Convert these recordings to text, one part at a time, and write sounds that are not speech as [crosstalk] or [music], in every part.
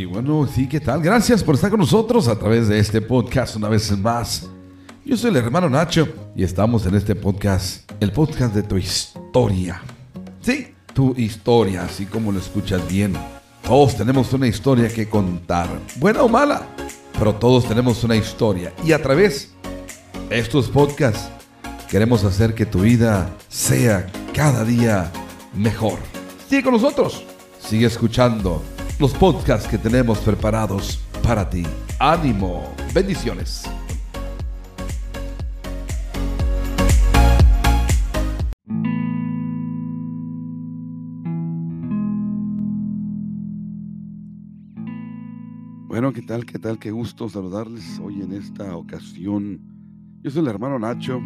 Y bueno, sí, ¿qué tal? Gracias por estar con nosotros a través de este podcast una vez más. Yo soy el hermano Nacho y estamos en este podcast, el podcast de tu historia. Sí, tu historia, así como lo escuchas bien. Todos tenemos una historia que contar, buena o mala, pero todos tenemos una historia. Y a través de estos podcasts queremos hacer que tu vida sea cada día mejor. Sigue con nosotros, sigue escuchando los podcasts que tenemos preparados para ti. Ánimo, bendiciones. Bueno, ¿qué tal? ¿Qué tal? Qué gusto saludarles hoy en esta ocasión. Yo soy el hermano Nacho,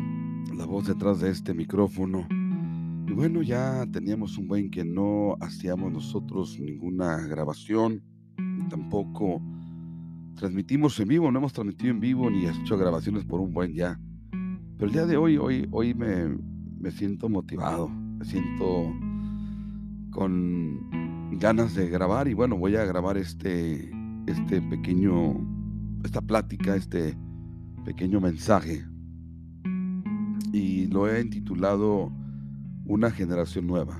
la voz detrás de este micrófono. Bueno, ya teníamos un buen que no hacíamos nosotros ninguna grabación, tampoco transmitimos en vivo, no hemos transmitido en vivo ni hecho grabaciones por un buen ya. Pero el día de hoy, hoy, hoy me, me siento motivado, me siento con ganas de grabar y bueno, voy a grabar este, este pequeño, esta plática, este pequeño mensaje. Y lo he intitulado Una generación nueva.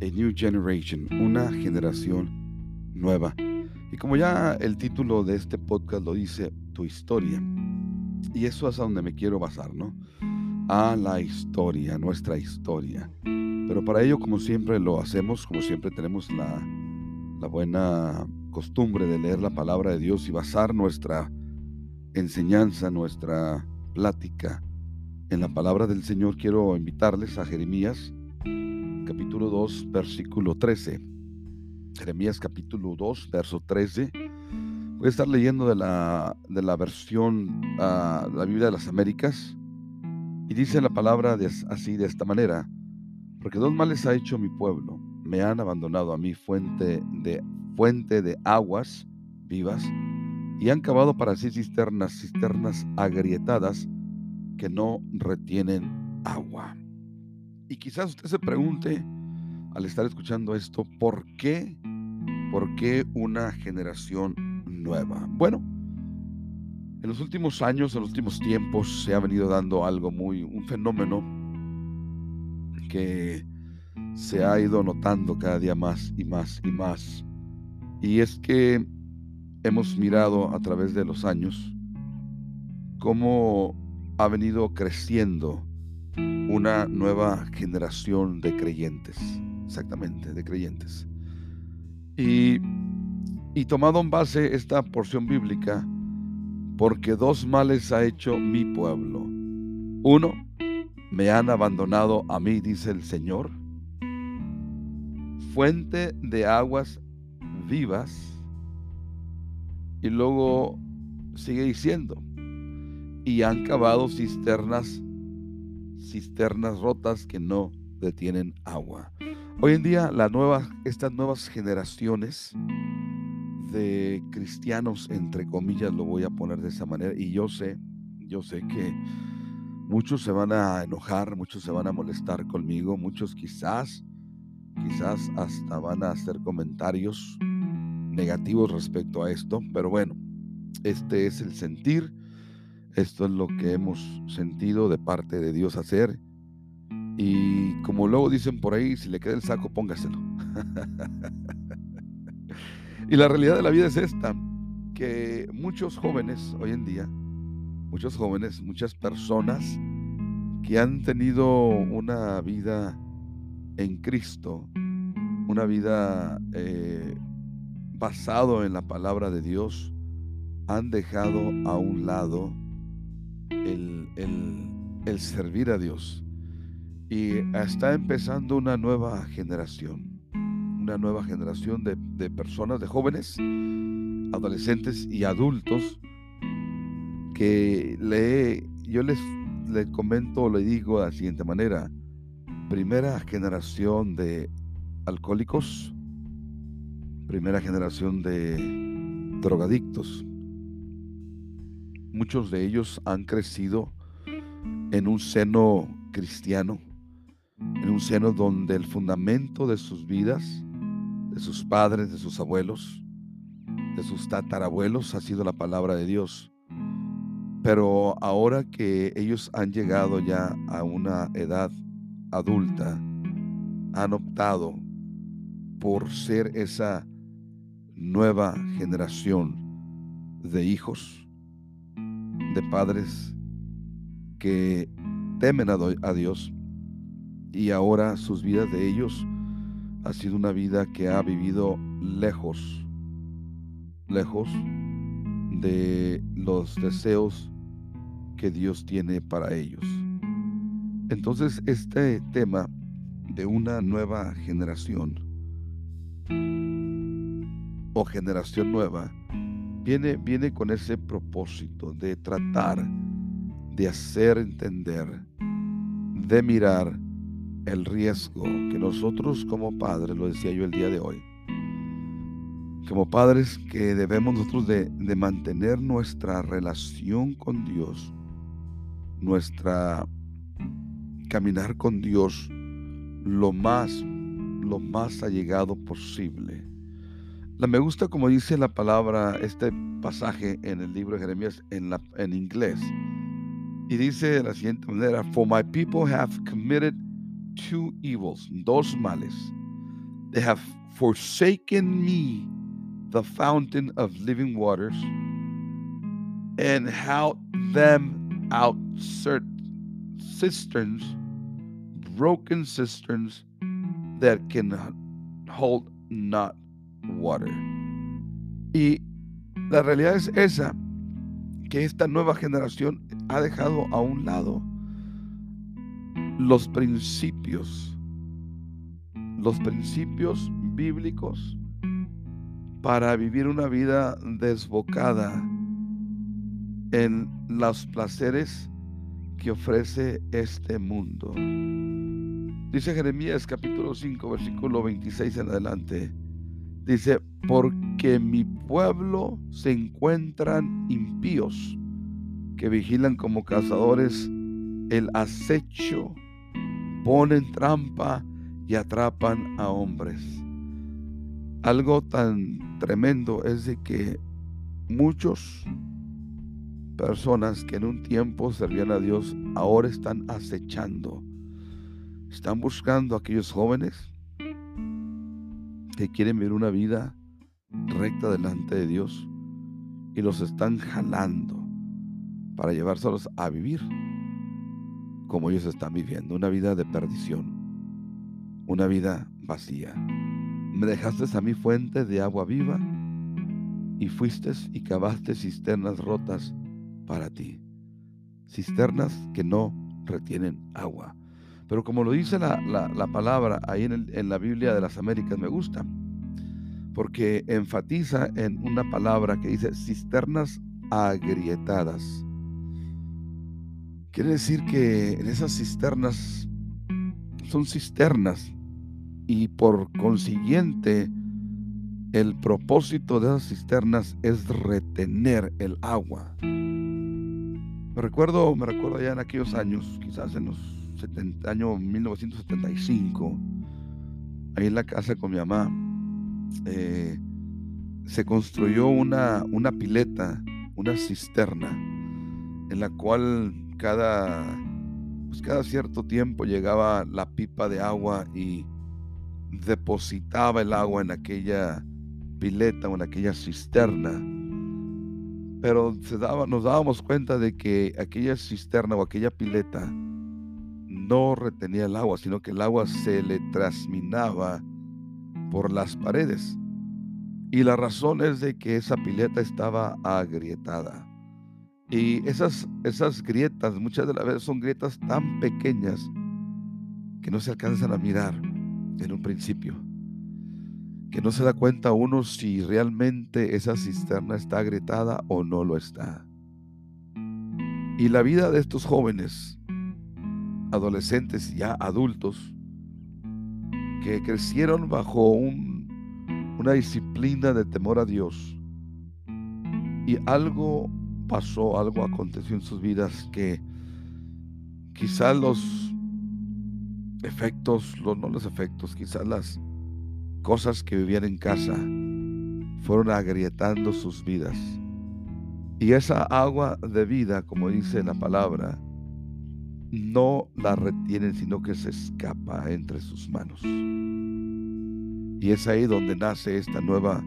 A New Generation, una generación nueva. Y como ya el título de este podcast lo dice, tu historia. Y eso es a donde me quiero basar, ¿no? A la historia, nuestra historia. Pero para ello, como siempre lo hacemos, como siempre tenemos la, la buena costumbre de leer la palabra de Dios y basar nuestra enseñanza, nuestra plática en la palabra del Señor, quiero invitarles a Jeremías capítulo 2, versículo 13. Jeremías capítulo 2, verso 13. Voy a estar leyendo de la, de la versión, uh, la Biblia de las Américas, y dice la palabra así, de esta manera, porque dos males ha hecho mi pueblo, me han abandonado a mi fuente de fuente de aguas vivas y han cavado para sí cisternas, cisternas agrietadas que no retienen agua. Y quizás usted se pregunte al estar escuchando esto, ¿por qué? ¿Por qué una generación nueva? Bueno, en los últimos años, en los últimos tiempos, se ha venido dando algo muy, un fenómeno que se ha ido notando cada día más y más y más. Y es que hemos mirado a través de los años cómo ha venido creciendo una nueva generación de creyentes, exactamente, de creyentes. Y, y tomado en base esta porción bíblica, porque dos males ha hecho mi pueblo. Uno, me han abandonado a mí, dice el Señor, fuente de aguas vivas. Y luego sigue diciendo, y han cavado cisternas, cisternas rotas que no detienen agua. Hoy en día la nueva, estas nuevas generaciones de cristianos, entre comillas, lo voy a poner de esa manera, y yo sé, yo sé que muchos se van a enojar, muchos se van a molestar conmigo, muchos quizás, quizás hasta van a hacer comentarios negativos respecto a esto, pero bueno, este es el sentir, esto es lo que hemos sentido de parte de Dios hacer. Y como luego dicen por ahí, si le queda el saco, póngaselo. [laughs] y la realidad de la vida es esta, que muchos jóvenes hoy en día, muchos jóvenes, muchas personas que han tenido una vida en Cristo, una vida eh, basado en la palabra de Dios, han dejado a un lado el, el, servir a Dios. Y está empezando una nueva generación, una nueva generación de, personas, de jóvenes, adolescentes y adultos que le, yo les, les comento, le digo de la siguiente manera, primera generación de alcohólicos, primera generación de drogadictos. Muchos de ellos han crecido en un seno cristiano, en un seno donde el fundamento de sus vidas, de sus padres, de sus abuelos, de sus tatarabuelos ha sido la palabra de Dios. Pero ahora que ellos han llegado ya a una edad adulta, han optado por ser esa nueva generación de hijos, de padres que temen a, Dios y ahora sus vidas de ellos ha sido una vida que ha vivido lejos, lejos de los deseos que Dios tiene para ellos. Entonces este tema de una nueva generación o generación nueva viene, viene con ese propósito de tratar de hacer entender, de mirar el riesgo que nosotros como padres, lo decía yo el día de hoy, como padres que debemos nosotros de, de mantener nuestra relación con Dios, nuestra caminar con Dios lo más, lo más allegado posible. La me gusta como dice la palabra, este pasaje en el libro de Jeremías en, la, en inglés. Y dice de la siguiente manera, For my people have committed two evils, dos males. They have forsaken me, the fountain of living waters, and held them out cisterns, broken cisterns that can hold not water. Y la realidad es esa, que esta nueva generación ha dejado a un lado los principios, los principios bíblicos para vivir una vida desbocada en los placeres que ofrece este mundo. Dice Jeremías capítulo 5, versículo 26 en adelante. Dice, porque mi pueblo se encuentran impíos, que vigilan como cazadores el acecho, ponen trampa y atrapan a hombres. Algo tan tremendo es de que muchos personas que en un tiempo servían a Dios ahora están acechando. Están buscando a aquellos jóvenes quieren vivir una vida recta delante de Dios y los están jalando para llevárselos a vivir como ellos están viviendo, una vida de perdición, una vida vacía. Me dejaste a mi fuente de agua viva y fuiste y cavaste cisternas rotas para ti, cisternas que no retienen agua. Pero como lo dice la, palabra ahí en, en la Biblia de las Américas, me gusta, porque enfatiza en una palabra que dice cisternas agrietadas. Quiere decir que en esas cisternas son cisternas y por consiguiente el propósito de esas cisternas es retener el agua. Me recuerdo, me recuerdo ya en aquellos años, quizás en los 70, año 1975, ahí en la casa con mi mamá, eh, se construyó una, una pileta, una cisterna, en la cual cada, pues cada cierto tiempo llegaba la pipa de agua y depositaba el agua en aquella pileta o en aquella cisterna. Pero se daba, nos dábamos cuenta de que aquella cisterna o aquella pileta no retenía el agua, sino que el agua se le trasminaba por las paredes. Y la razón es de que esa pileta estaba agrietada. Y esas, esas grietas muchas de las veces son grietas tan pequeñas que no se alcanzan a mirar en un principio. Que no se da cuenta uno si realmente esa cisterna está agrietada o no lo está. Y la vida de estos jóvenes, adolescentes ya adultos, que crecieron bajo un, una disciplina de temor a Dios y algo pasó, algo aconteció en sus vidas que quizás los efectos, los, no los efectos, quizás las cosas que vivían en casa fueron agrietando sus vidas. Y esa agua de vida, como dice la palabra, no la retienen, sino que se escapa entre sus manos. Y es ahí donde nace esta nueva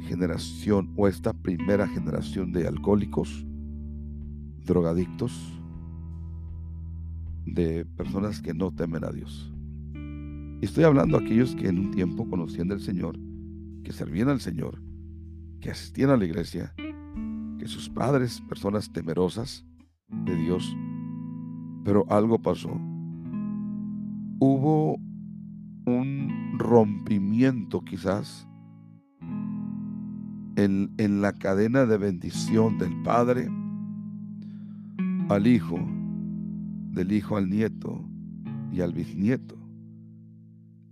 generación o esta primera generación de alcohólicos, drogadictos, de personas que no temen a Dios. Y estoy hablando a aquellos que en un tiempo conocían al Señor, que servían al Señor, que asistían a la iglesia, que sus padres, personas temerosas de Dios, pero algo pasó. Hubo un rompimiento quizás en, en la cadena de bendición del Padre al Hijo, del Hijo al Nieto y al bisnieto.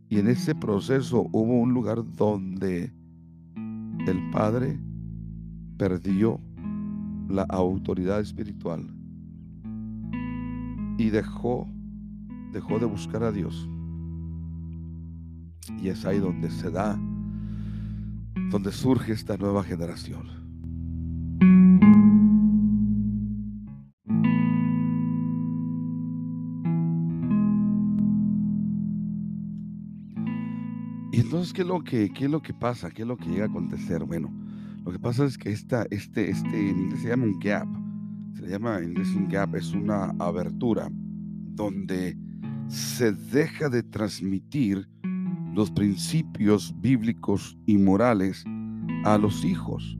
Y en ese proceso hubo un lugar donde el Padre perdió la autoridad espiritual y dejó, dejó de buscar a Dios. Y es ahí donde se da, donde surge esta nueva generación. Y entonces, ¿qué es lo que, qué es lo que pasa? ¿Qué es lo que llega a acontecer? Bueno, lo que pasa es que esta, este, este, en inglés se llama un gap. Se llama en gap, es una abertura donde se deja de transmitir los principios bíblicos y morales a los hijos.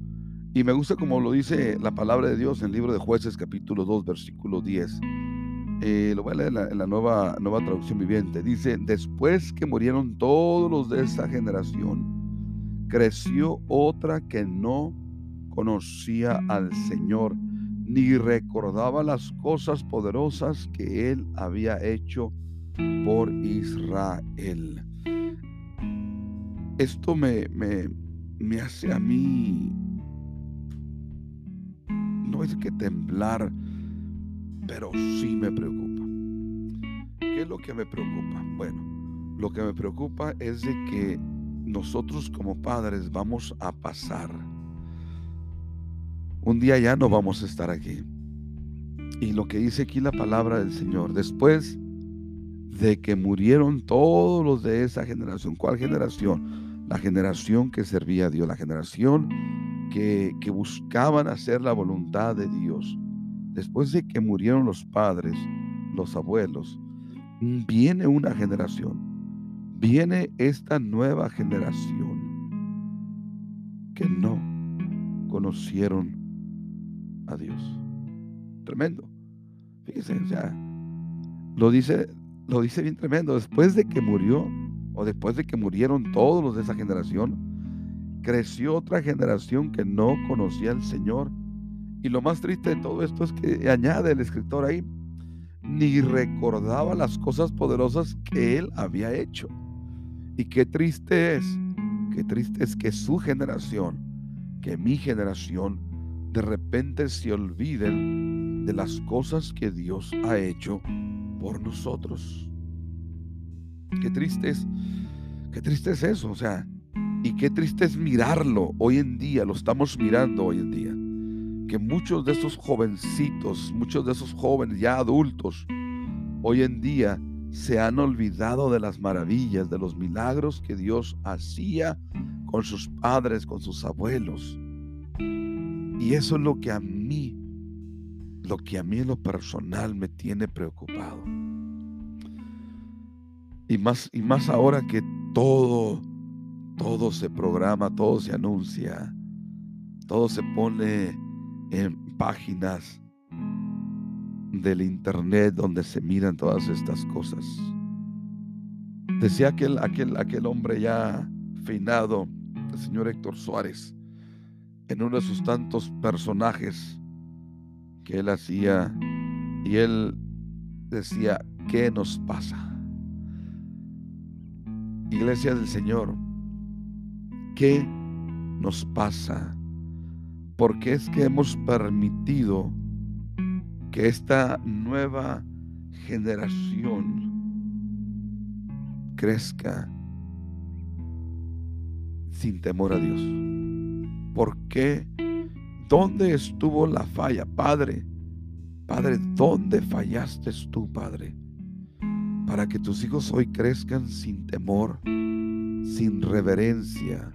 Y me gusta como lo dice la palabra de Dios en el libro de jueces capítulo 2 versículo 10. Eh, lo voy a leer en la, nueva, nueva traducción viviente. Dice, después que murieron todos los de esa generación, creció otra que no conocía al Señor, ni recordaba las cosas poderosas que Él había hecho por Israel. Esto me, me, me hace a mí, no es que temblar, pero sí me preocupa. ¿Qué es lo que me preocupa? Bueno, lo que me preocupa es de que nosotros como padres vamos a pasar. Un día ya no vamos a estar aquí. Y lo que dice aquí la palabra del Señor, después de que murieron todos los de esa generación, ¿cuál generación? La generación que servía a Dios, la generación que, que buscaban hacer la voluntad de Dios. Después de que murieron los padres, los abuelos, viene una generación viene esta nueva generación que no conocieron a Dios. Tremendo. Fíjense, o sea, lo dice, lo dice bien tremendo. Después de que murió, o después de que murieron todos los de esa generación, creció otra generación que no conocía al Señor. Y lo más triste de todo esto es que añade el escritor ahí, ni recordaba las cosas poderosas que él había hecho. Y qué triste es, qué triste es que su generación, que mi generación, de repente se olviden de las cosas que Dios ha hecho por nosotros. Qué triste es, qué triste es eso, o sea, y qué triste es mirarlo hoy en día, lo estamos mirando hoy en día, que muchos de esos jovencitos, muchos de esos jóvenes ya adultos, hoy en día se han olvidado de las maravillas, de los milagros que Dios hacía con sus padres, con sus abuelos. Y eso es lo que a mí, lo que a mí en lo personal me tiene preocupado. Y más, y más ahora que todo, todo se programa, todo se anuncia, todo se pone en páginas del internet donde se miran todas estas cosas. Decía aquel, aquel, aquel hombre ya finado, el señor Héctor Suárez, en uno de sus tantos personajes que él hacía, y él decía, ¿qué nos pasa? Iglesia del Señor, ¿qué nos pasa? Porque es que hemos permitido que esta nueva generación crezca sin temor a Dios. ¿Por qué? ¿Dónde estuvo la falla, Padre? Padre, ¿dónde fallaste tú, Padre? Para que tus hijos hoy crezcan sin temor, sin reverencia,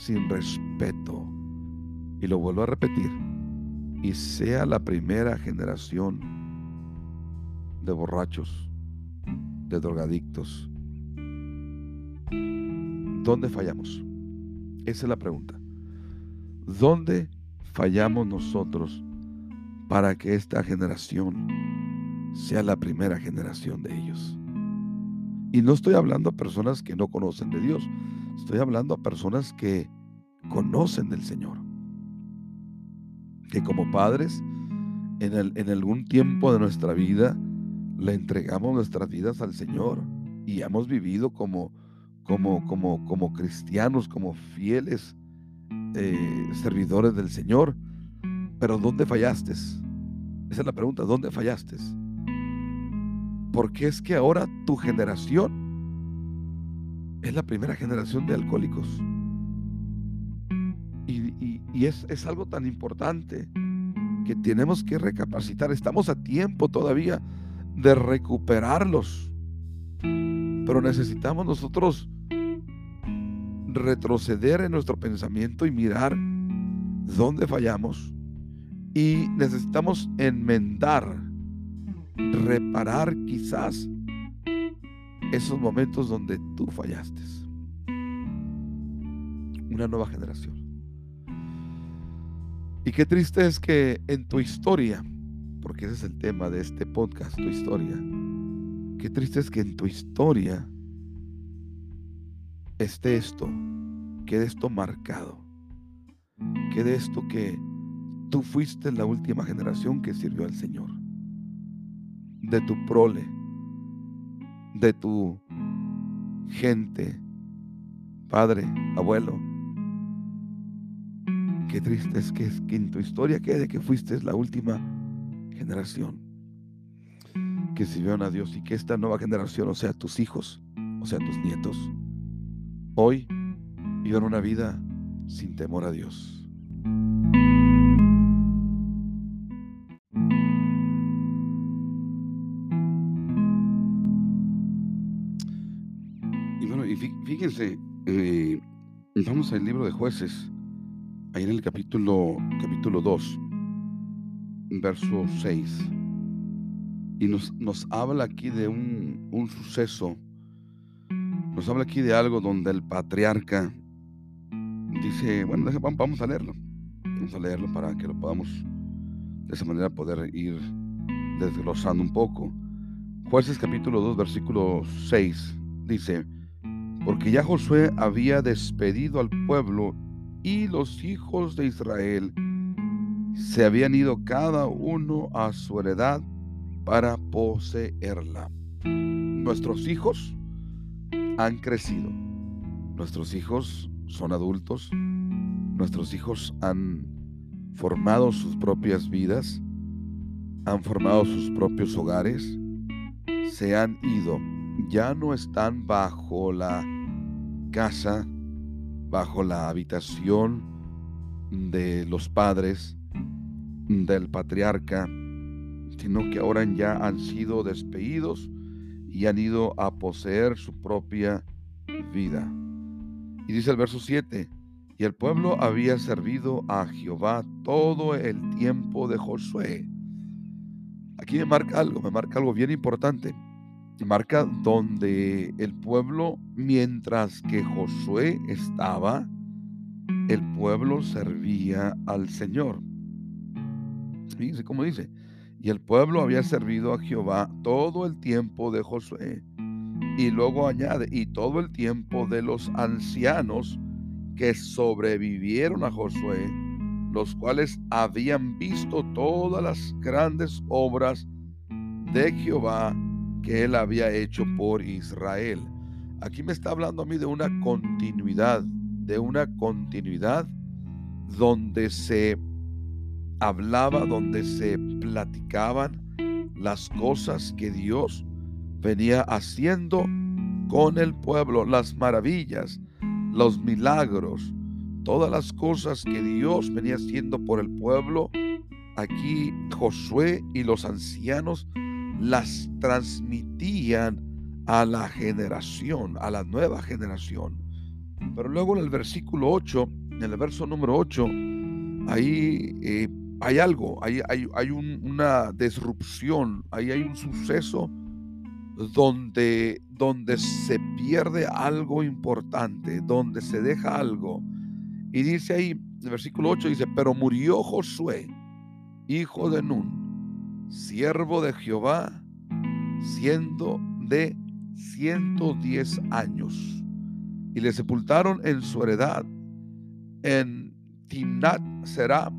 sin respeto. Y lo vuelvo a repetir. Y sea la primera generación de borrachos, de drogadictos. ¿Dónde fallamos? Esa es la pregunta. ¿Dónde fallamos nosotros para que esta generación sea la primera generación de ellos? Y no estoy hablando a personas que no conocen de Dios, estoy hablando a personas que conocen del Señor. Que como padres, en, en algún tiempo de nuestra vida, le entregamos nuestras vidas al Señor y hemos vivido como, como, como, como cristianos, como fieles eh, servidores del Señor. Pero ¿dónde fallaste? Esa es la pregunta, ¿dónde fallaste? Porque es que ahora tu generación es la primera generación de alcohólicos. Y, es, es algo tan importante que tenemos que recapacitar. Estamos a tiempo todavía de recuperarlos. Pero necesitamos nosotros retroceder en nuestro pensamiento y mirar dónde fallamos. Y necesitamos enmendar, reparar quizás esos momentos donde tú fallaste. Una nueva generación. Y qué triste es que en tu historia, porque ese es el tema de este podcast, tu historia, qué triste es que en tu historia esté esto, quede esto marcado, quede esto que tú fuiste la última generación que sirvió al Señor, de tu prole, de tu gente, padre, abuelo. Qué triste es que, que en tu historia quede que fuiste la última generación que sirvieron a Dios y que esta nueva generación, o sea, tus hijos, o sea, tus nietos, hoy vivan una vida sin temor a Dios. Y bueno, y fíjense, eh, vamos al libro de jueces, ahí en el capítulo, capítulo 2, verso 6. Y nos, nos habla aquí de un, un suceso nos habla aquí de algo donde el patriarca dice, bueno, vamos a leerlo. Vamos a leerlo para que lo podamos de esa manera poder ir desglosando un poco. Jueces capítulo 2, versículo 6 dice, porque ya Josué había despedido al pueblo y los hijos de Israel se habían ido cada uno a su heredad para poseerla. Nuestros hijos han crecido. Nuestros hijos son adultos. Nuestros hijos han formado sus propias vidas. Han formado sus propios hogares. Se han ido. Ya no están bajo la casa, bajo la habitación de los padres, del patriarca, sino que ahora ya han sido despedidos y han ido a poseer su propia vida. Y dice el verso 7, y el pueblo había servido a Jehová todo el tiempo de Josué. Aquí me marca algo, me marca algo bien importante. Me marca donde el pueblo, mientras que Josué estaba, el pueblo servía al Señor. Fíjense cómo dice, y el pueblo había servido a Jehová todo el tiempo de Josué. Y luego añade, y todo el tiempo de los ancianos que sobrevivieron a Josué, los cuales habían visto todas las grandes obras de Jehová que él había hecho por Israel. Aquí me está hablando a mí de una continuidad, de una continuidad donde se hablaba, donde se platicaban las cosas que Dios venía haciendo con el pueblo, las maravillas, los milagros, todas las cosas que Dios venía haciendo por el pueblo, aquí Josué y los ancianos las transmitían a la generación, a la nueva generación. Pero luego en el versículo 8, en el verso número 8, ahí eh, hay algo, hay, hay, hay una disrupción, ahí hay un suceso donde, donde se pierde algo importante, donde se deja algo. Y dice ahí, el versículo 8 dice, pero murió Josué, hijo de Nun, siervo de Jehová, siendo de 110 años. Y le sepultaron en su heredad en Timnat Será,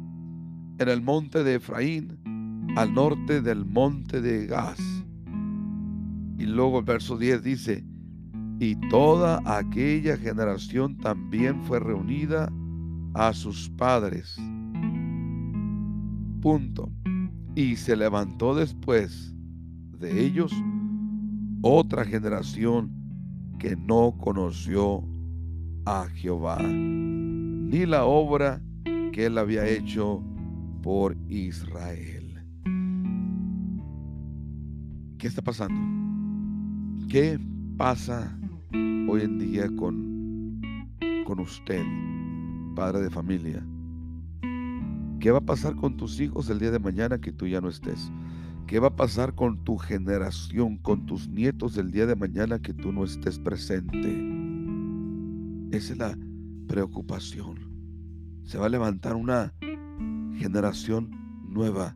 en el monte de Efraín, al norte del monte de Gaz y luego el verso 10 dice, y toda aquella generación también fue reunida a sus padres. Punto. Y se levantó después de ellos otra generación que no conoció a Jehová, ni la obra que él había hecho por Israel. ¿Qué está pasando? ¿Qué pasa hoy en día con, con usted, padre de familia? ¿Qué va a pasar con tus hijos el día de mañana que tú ya no estés? ¿Qué va a pasar con tu generación, con tus nietos el día de mañana que tú no estés presente? Esa es la preocupación. Se va a levantar una generación nueva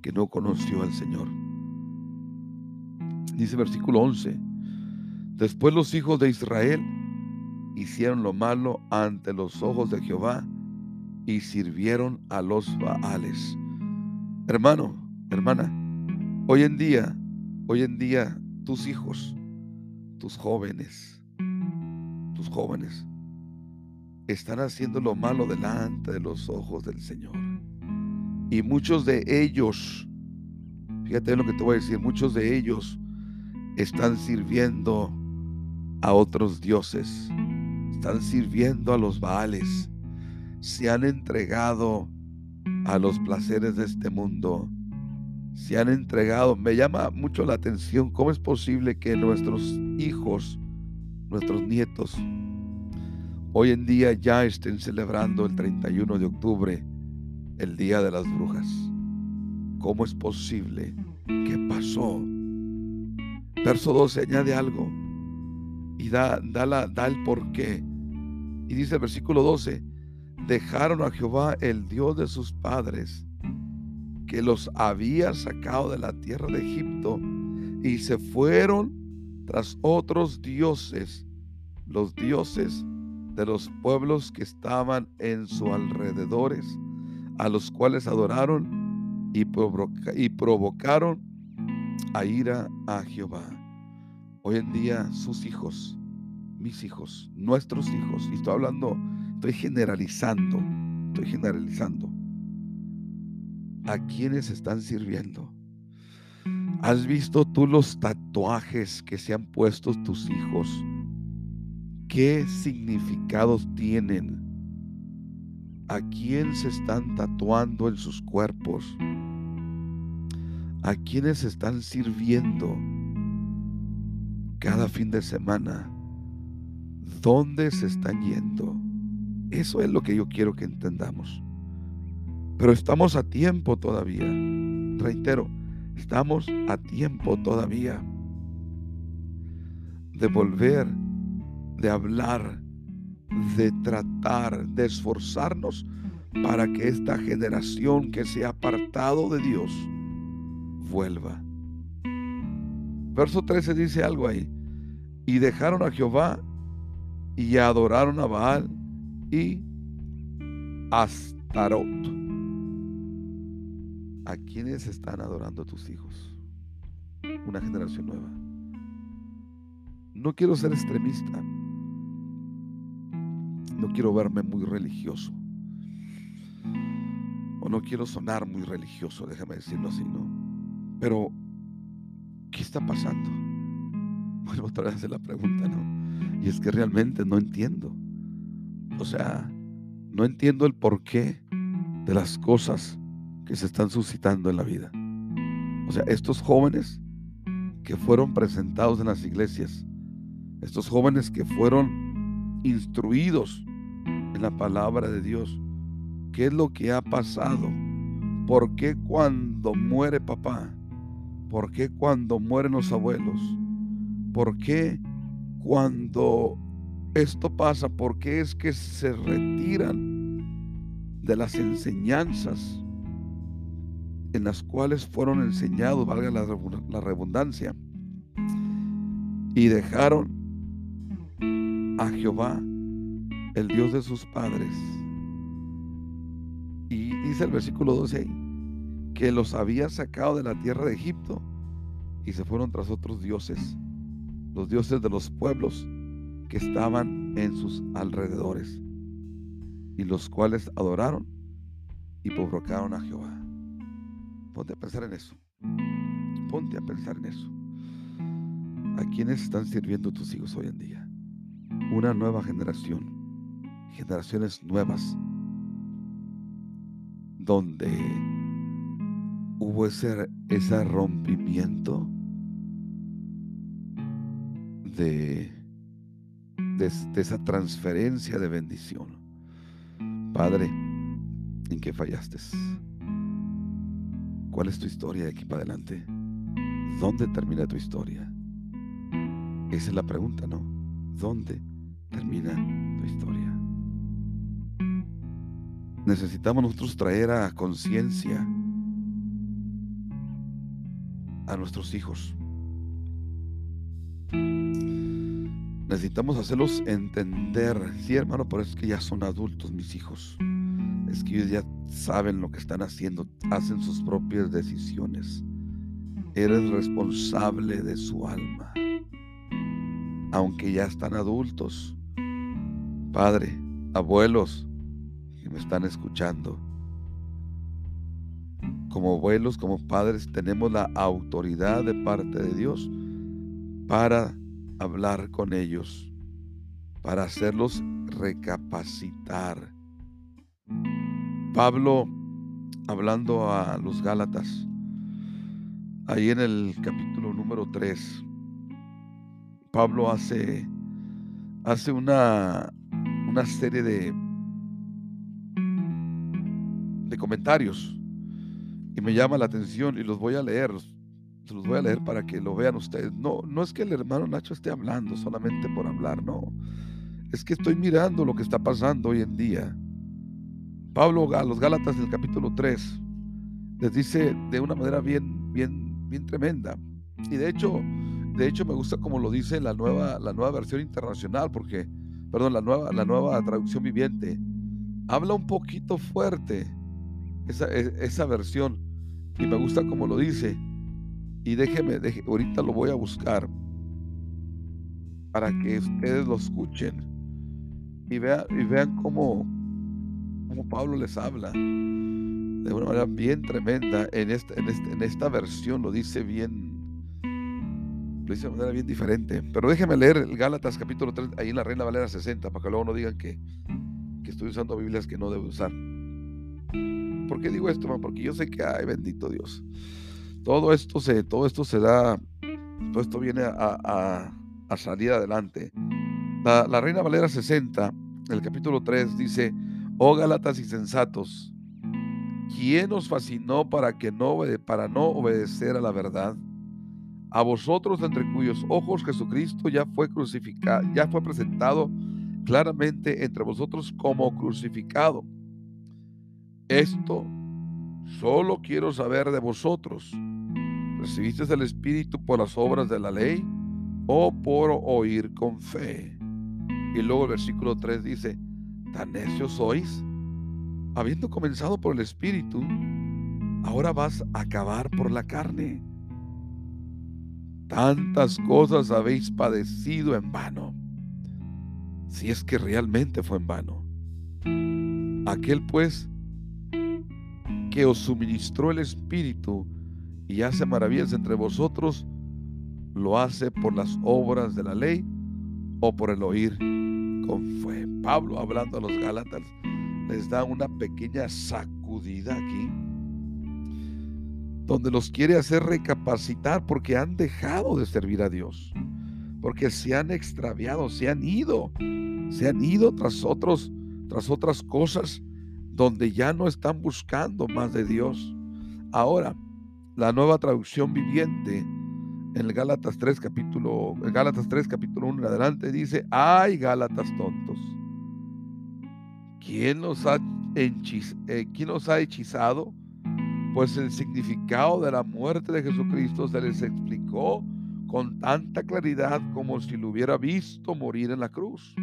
que no conoció al Señor. Dice versículo 11 Después los hijos de Israel hicieron lo malo ante los ojos de Jehová y sirvieron a los Baales. Hermano, hermana, hoy en día, hoy en día tus hijos, tus jóvenes, tus jóvenes, están haciendo lo malo delante de los ojos del Señor. Y muchos de ellos, fíjate lo que te voy a decir, muchos de ellos están sirviendo a otros dioses, están sirviendo a los Baales, se han entregado a los placeres de este mundo, se han entregado. Me llama mucho la atención cómo es posible que nuestros hijos, nuestros nietos, hoy en día ya estén celebrando el 31 de octubre, el Día de las Brujas. ¿Cómo es posible? ¿Qué pasó? Verso 12 añade algo y da, da, la, da el porqué. Y dice el versículo 12, dejaron a Jehová el Dios de sus padres, que los había sacado de la tierra de Egipto, y se fueron tras otros dioses, los dioses de los pueblos que estaban en sus alrededores, a los cuales adoraron y, provocaron a ira a Jehová. Hoy en día sus hijos, mis hijos, nuestros hijos, y estoy hablando, estoy generalizando, estoy generalizando, a quienes están sirviendo. ¿Has visto tú los tatuajes que se han puesto tus hijos? ¿Qué significados tienen? ¿A quién se están tatuando en sus cuerpos? ¿A quiénes están sirviendo? cada fin de semana, ¿dónde se están yendo? Eso es lo que yo quiero que entendamos. Pero estamos a tiempo todavía. Reitero, estamos a tiempo todavía de volver, de hablar, de tratar, de esforzarnos para que esta generación que se ha apartado de Dios vuelva. Verso 13 dice algo ahí. Y dejaron a Jehová y adoraron a Baal y Astarot. ¿A quiénes están adorando tus hijos? Una generación nueva. No quiero ser extremista. No quiero verme muy religioso. O no quiero sonar muy religioso, déjame decirlo así, ¿no? Pero ¿qué está pasando? [laughs] Vuelvo otra vez la pregunta, ¿no? Y es que realmente no entiendo. O sea, no entiendo el porqué de las cosas que se están suscitando en la vida. O sea, estos jóvenes que fueron presentados en las iglesias, estos jóvenes que fueron instruidos en la palabra de Dios, ¿qué es lo que ha pasado? ¿Por qué cuando muere papá? ¿Por qué cuando mueren los abuelos? ¿Por qué cuando esto pasa? ¿Por qué es que se retiran de las enseñanzas en las cuales fueron enseñados, valga la, redundancia, y dejaron a Jehová, el Dios de sus padres. Y dice el versículo 12 ahí, que los había sacado de la tierra de Egipto y se fueron tras otros dioses, los dioses de los pueblos que estaban en sus alrededores, y los cuales adoraron y provocaron a Jehová. Ponte a pensar en eso. Ponte a pensar en eso. ¿A quiénes están sirviendo tus hijos hoy en día? Una nueva generación, generaciones nuevas, donde hubo ese, ese rompimiento de, de, de esa transferencia de bendición. Padre, ¿en qué fallaste? ¿Cuál es tu historia de aquí para adelante? ¿Dónde termina tu historia? Esa es la pregunta, ¿no? ¿Dónde termina Necesitamos nosotros traer a conciencia a nuestros hijos. Necesitamos hacerlos entender, sí hermano, pero es que ya son adultos mis hijos es que ellos ya saben lo que están haciendo, hacen sus propias decisiones. Eres responsable de su alma, aunque ya están adultos. Padre, abuelos me están escuchando, como abuelos, como padres, tenemos la autoridad de parte de Dios para hablar con ellos, para hacerlos recapacitar. Pablo hablando a los Gálatas, ahí en el capítulo número 3, Pablo hace, hace una, una serie de, comentarios y me llama la atención y los voy a leer, los voy a leer para que lo vean ustedes. No, no es que el hermano Nacho esté hablando solamente por hablar, no. Es que estoy mirando lo que está pasando hoy en día. Pablo a los Gálatas del capítulo 3 les dice de una manera bien, bien, bien tremenda. Y de hecho, de hecho me gusta como lo dice la nueva, la nueva versión internacional, porque, perdón, la nueva, la nueva traducción viviente. Habla un poquito fuerte esa, e, esa versión y me gusta como lo dice. Y déjeme, déjeme, ahorita lo voy a buscar para que ustedes lo escuchen y vean, y vean cómo, como Pablo les habla de una manera bien tremenda en esta, en esta, en esta versión, lo dice bien, lo dice de manera bien diferente. Pero déjenme leer el Gálatas capítulo 3, ahí en la Reina Valera 60, para que luego no digan que, que estoy usando Biblias que no debo usar. ¿Por qué digo esto? Porque yo sé que, ay, bendito Dios. Todo esto se, todo esto se da, todo esto viene a, a, a salir adelante. La, Reina Valera 60, en el capítulo 3, dice, Oh Gálatas y sensatos, ¿quién os fascinó para que no para no obedecer a la verdad? A vosotros entre cuyos ojos Jesucristo ya fue crucificado, ya fue presentado claramente entre vosotros como crucificado. Esto solo quiero saber de vosotros. ¿Recibiste el Espíritu por las obras de la ley o por oír con fe? Y luego el versículo 3 dice, ¿Tan necios sois? Habiendo comenzado por el Espíritu, ahora vas a acabar por la carne. Tantas cosas habéis padecido en vano, si es que realmente fue en vano. Aquel pues que os suministró el Espíritu y hace maravillas entre vosotros, lo hace por las obras de la ley o por el oír con fe. Pablo hablando a los Gálatas les da una pequeña sacudida aquí, donde los quiere hacer recapacitar porque han dejado de servir a Dios, porque se han extraviado, se han ido, se han ido tras otros, tras otras cosas donde ya no están buscando más de Dios. Ahora, la nueva traducción viviente en el Gálatas 3 capítulo Gálatas 3 capítulo 1 en adelante dice, "Ay, Gálatas tontos. ¿Quién los ha eh, ¿quién los ha hechizado? Pues el significado de la muerte de Jesucristo se les explicó con tanta claridad como si lo hubiera visto morir en la cruz.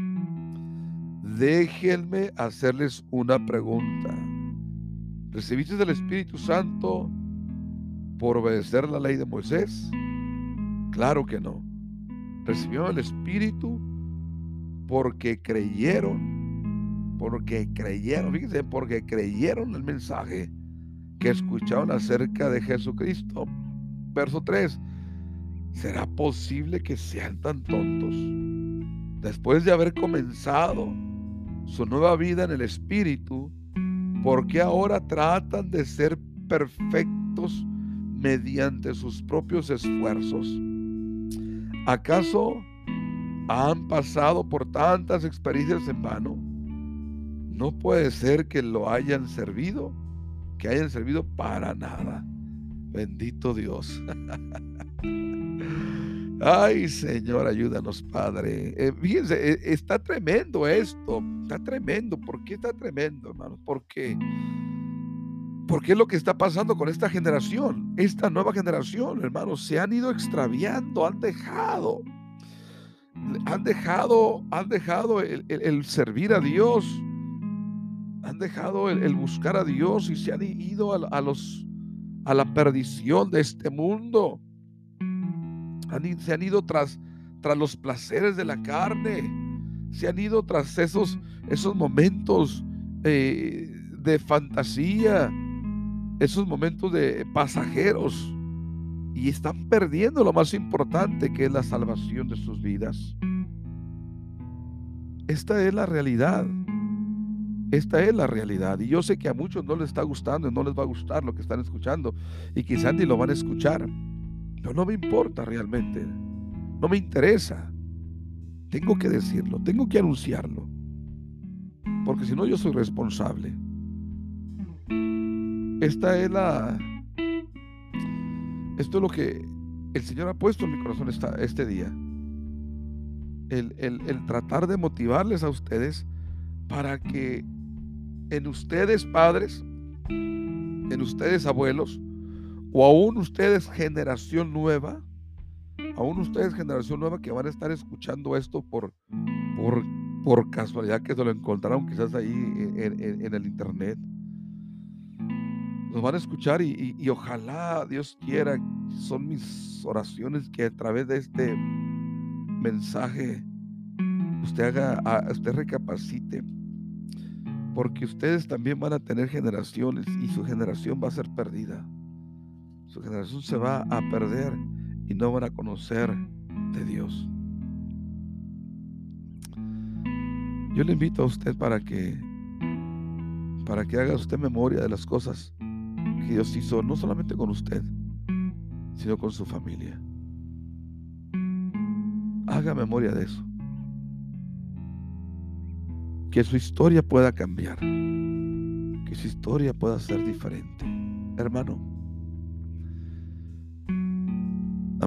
Déjenme hacerles una pregunta. ¿Recibiste del Espíritu Santo por obedecer la ley de Moisés? Claro que no. Recibieron el Espíritu porque creyeron, porque creyeron, fíjense, porque creyeron el mensaje que escucharon acerca de Jesucristo. Verso 3. ¿Será posible que sean tan tontos? Después de haber comenzado su nueva vida en el Espíritu, ¿por qué ahora tratan de ser perfectos mediante sus propios esfuerzos? ¿Acaso han pasado por tantas experiencias en vano? No puede ser que lo hayan servido, que hayan servido para nada. Bendito Dios. [laughs] Ay, Señor, ayúdanos, Padre. Eh, fíjense, eh, está tremendo esto. Está tremendo. ¿Por qué está tremendo, hermanos? Porque, porque es lo que está pasando con esta generación. Esta nueva generación, hermanos, se han ido extraviando, han dejado. Han dejado, han dejado el, servir a Dios. Han dejado el, buscar a Dios y se han ido a los, a la perdición de este mundo se han ido tras, tras los placeres de la carne, se han ido tras esos, esos momentos eh, de fantasía, esos momentos de pasajeros, y están perdiendo lo más importante que es la salvación de sus vidas. Esta es la realidad. Esta es la realidad. Y yo sé que a muchos no les está gustando y no les va a gustar lo que están escuchando. Y quizás ni lo van a escuchar. Pero no me importa realmente. No me interesa. Tengo que decirlo, tengo que anunciarlo. Porque si no, yo soy responsable. Esta es la. Esto es lo que el Señor ha puesto en mi corazón este día. El, el tratar de motivarles a ustedes para que en ustedes padres, en ustedes abuelos, o aún ustedes generación nueva, aún ustedes generación nueva que van a estar escuchando esto por, por, por casualidad que se lo encontraron quizás ahí en, el internet. Nos van a escuchar y, ojalá Dios quiera, son mis oraciones que a través de este mensaje usted haga, usted recapacite, porque ustedes también van a tener generaciones y su generación va a ser perdida. Su generación se va a perder y no van a conocer de Dios. Yo le invito a usted para que para que haga usted memoria de las cosas que Dios hizo no solamente con usted, sino con su familia. Haga memoria de eso. Que su historia pueda cambiar. Que su historia pueda ser diferente. Hermano,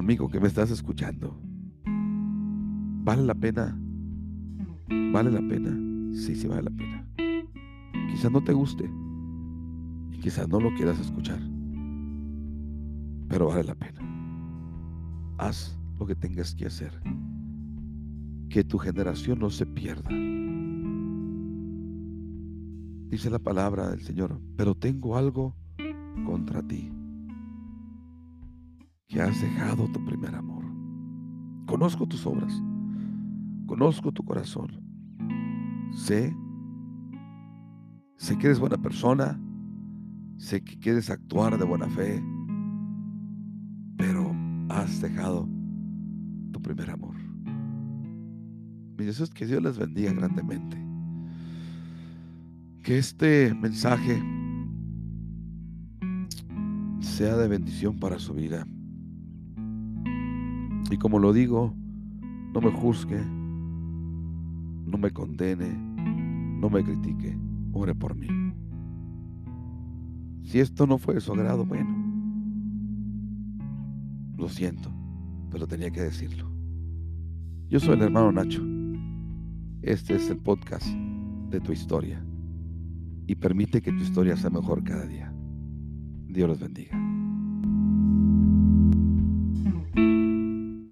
amigo que me estás escuchando, ¿vale la pena? ¿Vale la pena? Sí, sí vale la pena. Quizás no te guste y quizás no lo quieras escuchar, pero vale la pena. Haz lo que tengas que hacer. Que tu generación no se pierda. Dice la palabra del Señor, pero tengo algo contra ti que has dejado tu primer amor. Conozco tus obras, conozco tu corazón. Sé, sé que eres buena persona, sé que quieres actuar de buena fe, pero has dejado tu primer amor. Mi deseo es que Dios les bendiga grandemente. Que este mensaje sea de bendición para su vida. Y como lo digo, no me juzgue, no me condene, no me critique, ore por mí. Si esto no fue de su agrado, bueno, lo siento, pero tenía que decirlo. Yo soy el hermano Nacho. Este es el podcast de tu historia. Y permite que tu historia sea mejor cada día. Dios los bendiga.